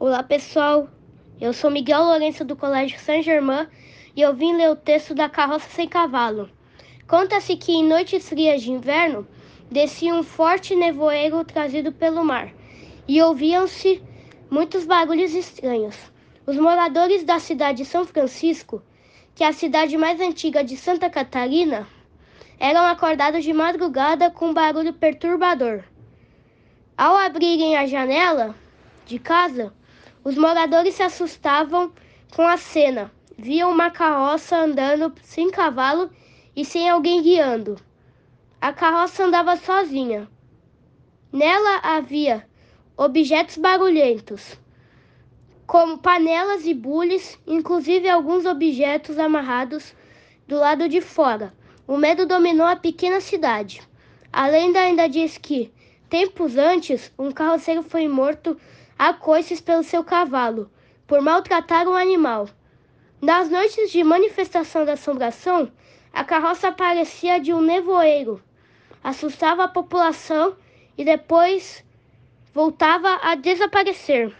Olá pessoal, eu sou Miguel Lourenço do Colégio Saint Germain e eu vim ler o texto da Carroça Sem Cavalo. Conta-se que em noites frias de inverno descia um forte nevoeiro trazido pelo mar e ouviam-se muitos barulhos estranhos. Os moradores da cidade de São Francisco, que é a cidade mais antiga de Santa Catarina, eram acordados de madrugada com um barulho perturbador. Ao abrirem a janela de casa, os moradores se assustavam com a cena. Viam uma carroça andando sem cavalo e sem alguém guiando. A carroça andava sozinha. Nela havia objetos barulhentos, como panelas e bules, inclusive alguns objetos amarrados do lado de fora. O medo dominou a pequena cidade. A lenda ainda diz que, tempos antes, um carroceiro foi morto a coices pelo seu cavalo, por maltratar um animal. Nas noites de manifestação da assombração, a carroça aparecia de um nevoeiro, assustava a população e depois voltava a desaparecer.